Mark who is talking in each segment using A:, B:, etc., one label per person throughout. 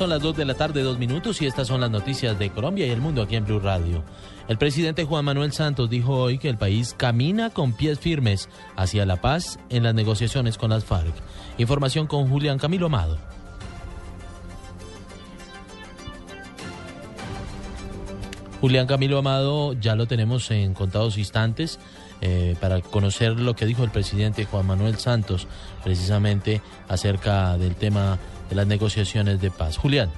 A: Son las 2 de la tarde, dos minutos, y estas son las noticias de Colombia y el mundo aquí en Blue Radio. El presidente Juan Manuel Santos dijo hoy que el país camina con pies firmes hacia la paz en las negociaciones con las FARC. Información con Julián Camilo Amado. Julián Camilo Amado ya lo tenemos en contados instantes eh, para conocer lo que dijo el presidente Juan Manuel Santos precisamente acerca del tema de las negociaciones de paz. Julián.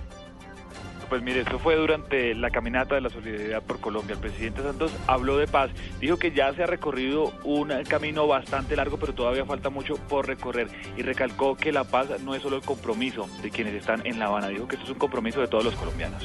B: Pues mire, esto fue durante la caminata de la solidaridad por Colombia. El presidente Santos habló de paz, dijo que ya se ha recorrido un camino bastante largo, pero todavía falta mucho por recorrer y recalcó que la paz no es solo el compromiso de quienes están en La Habana, dijo que esto es un compromiso de todos los colombianos.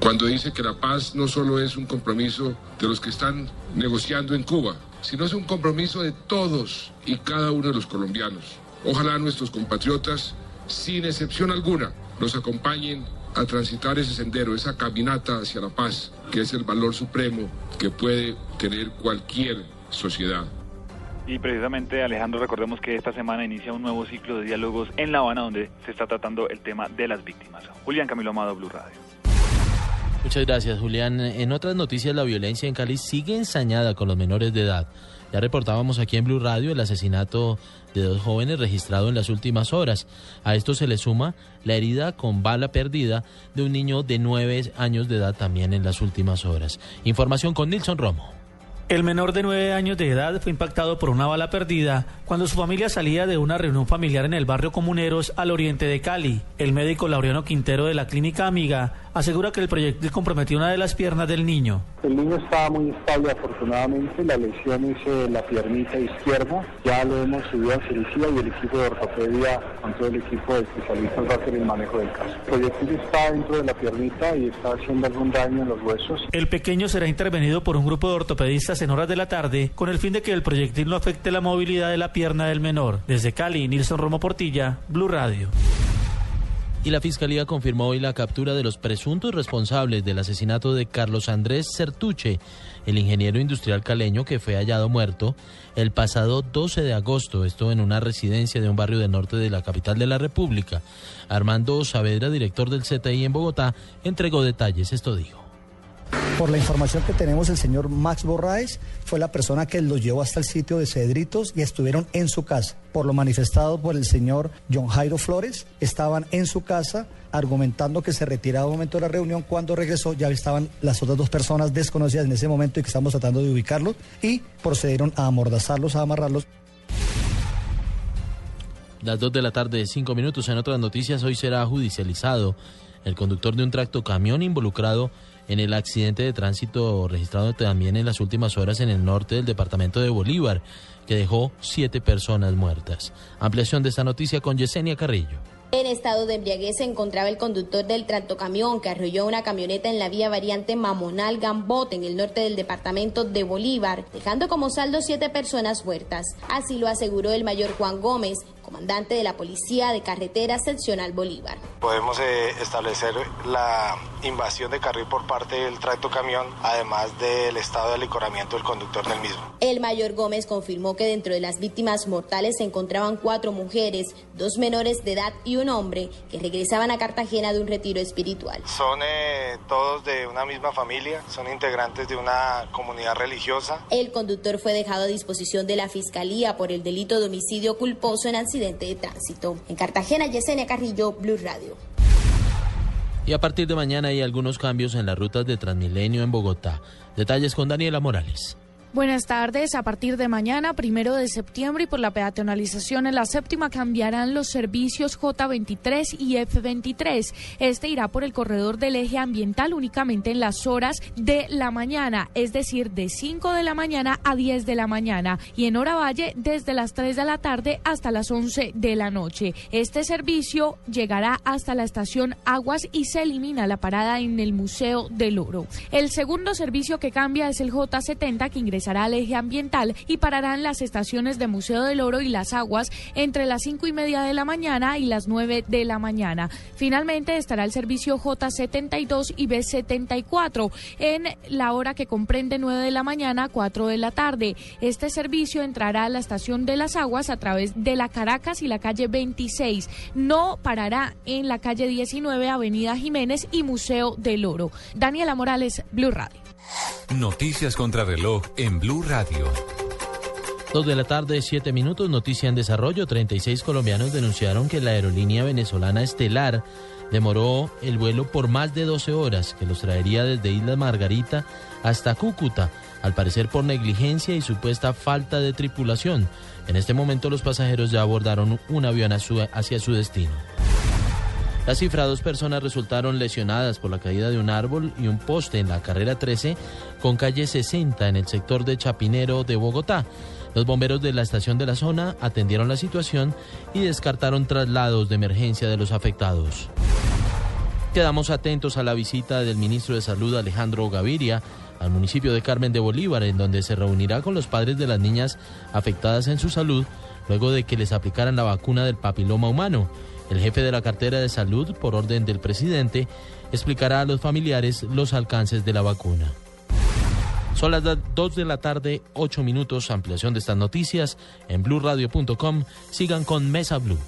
C: Cuando dice que la paz no solo es un compromiso de los que están negociando en Cuba, sino es un compromiso de todos y cada uno de los colombianos. Ojalá nuestros compatriotas, sin excepción alguna, nos acompañen a transitar ese sendero, esa caminata hacia la paz, que es el valor supremo que puede tener cualquier sociedad.
B: Y precisamente, Alejandro, recordemos que esta semana inicia un nuevo ciclo de diálogos en La Habana donde se está tratando el tema de las víctimas. Julián Camilo Amado, Blue Radio.
A: Muchas gracias, Julián. En otras noticias, la violencia en Cali sigue ensañada con los menores de edad. Ya reportábamos aquí en Blue Radio el asesinato de dos jóvenes registrado en las últimas horas. A esto se le suma la herida con bala perdida de un niño de nueve años de edad también en las últimas horas. Información con Nilson Romo.
D: El menor de nueve años de edad fue impactado por una bala perdida cuando su familia salía de una reunión familiar en el barrio Comuneros al oriente de Cali. El médico Laureano Quintero de la clínica Amiga asegura que el proyectil comprometió una de las piernas del niño.
E: El niño estaba muy estable afortunadamente, la lesión es en la piernita izquierda, ya lo hemos subido a cirugía y el equipo de ortopedia con todo el equipo de especialistas va a hacer el manejo del caso. El proyectil está dentro de la piernita y está haciendo algún daño en los huesos.
D: El pequeño será intervenido por un grupo de ortopedistas en horas de la tarde con el fin de que el proyectil no afecte la movilidad de la pierna del menor. Desde Cali, Nilson Romo Portilla, Blue Radio
A: y la Fiscalía confirmó hoy la captura de los presuntos responsables del asesinato de Carlos Andrés Certuche, el ingeniero industrial caleño que fue hallado muerto el pasado 12 de agosto, esto en una residencia de un barrio del norte de la capital de la República. Armando Saavedra, director del CTI en Bogotá, entregó detalles, esto dijo.
F: Por la información que tenemos, el señor Max Borraes fue la persona que los llevó hasta el sitio de Cedritos y estuvieron en su casa. Por lo manifestado por el señor John Jairo Flores, estaban en su casa argumentando que se retiraba un momento de la reunión. Cuando regresó ya estaban las otras dos personas desconocidas en ese momento y que estamos tratando de ubicarlos y procedieron a amordazarlos, a amarrarlos.
A: Las dos de la tarde, cinco minutos. En otras noticias, hoy será judicializado el conductor de un tracto camión involucrado en el accidente de tránsito registrado también en las últimas horas en el norte del departamento de Bolívar, que dejó siete personas muertas. Ampliación de esta noticia con Yesenia Carrillo.
G: En estado de embriaguez se encontraba el conductor del tractocamión que arrolló una camioneta en la vía variante Mamonal Gambote en el norte del departamento de Bolívar, dejando como saldo siete personas muertas. Así lo aseguró el mayor Juan Gómez, comandante de la Policía de Carretera Seccional Bolívar.
H: Podemos eh, establecer la invasión de carril por parte del tracto camión, además del estado de alicoramiento del conductor del mismo.
G: El mayor Gómez confirmó que dentro de las víctimas mortales se encontraban cuatro mujeres, dos menores de edad y un hombre que regresaban a Cartagena de un retiro espiritual.
H: Son eh, todos de una misma familia, son integrantes de una comunidad religiosa.
G: El conductor fue dejado a disposición de la Fiscalía por el delito de homicidio culposo en de tránsito. En Cartagena, Yesenia Carrillo, Blue Radio.
A: Y a partir de mañana hay algunos cambios en las rutas de Transmilenio en Bogotá. Detalles con Daniela Morales.
I: Buenas tardes. A partir de mañana, primero de septiembre, y por la peatonalización en la séptima, cambiarán los servicios J23 y F23. Este irá por el corredor del eje ambiental únicamente en las horas de la mañana, es decir, de 5 de la mañana a 10 de la mañana, y en hora valle desde las 3 de la tarde hasta las 11 de la noche. Este servicio llegará hasta la estación Aguas y se elimina la parada en el Museo del Oro. El segundo servicio que cambia es el J70 que ingresa ingresará al eje ambiental y parará en las estaciones de Museo del Oro y Las Aguas entre las cinco y media de la mañana y las 9 de la mañana. Finalmente estará el servicio J72 y B74 en la hora que comprende 9 de la mañana a 4 de la tarde. Este servicio entrará a la estación de Las Aguas a través de la Caracas y la calle 26. No parará en la calle 19, Avenida Jiménez y Museo del Oro. Daniela Morales, Blue Radio.
J: Noticias contra reloj en Blue Radio.
A: Dos de la tarde, siete minutos, noticia en desarrollo. 36 colombianos denunciaron que la aerolínea venezolana Estelar demoró el vuelo por más de 12 horas, que los traería desde Isla Margarita hasta Cúcuta, al parecer por negligencia y supuesta falta de tripulación. En este momento los pasajeros ya abordaron un avión hacia su destino. La cifra, dos personas resultaron lesionadas por la caída de un árbol y un poste en la carrera 13 con calle 60 en el sector de Chapinero de Bogotá. Los bomberos de la estación de la zona atendieron la situación y descartaron traslados de emergencia de los afectados. Quedamos atentos a la visita del ministro de Salud Alejandro Gaviria al municipio de Carmen de Bolívar, en donde se reunirá con los padres de las niñas afectadas en su salud luego de que les aplicaran la vacuna del papiloma humano. El jefe de la cartera de salud, por orden del presidente, explicará a los familiares los alcances de la vacuna. Son las 2 de la tarde, 8 minutos. Ampliación de estas noticias en blurradio.com. Sigan con Mesa Blue.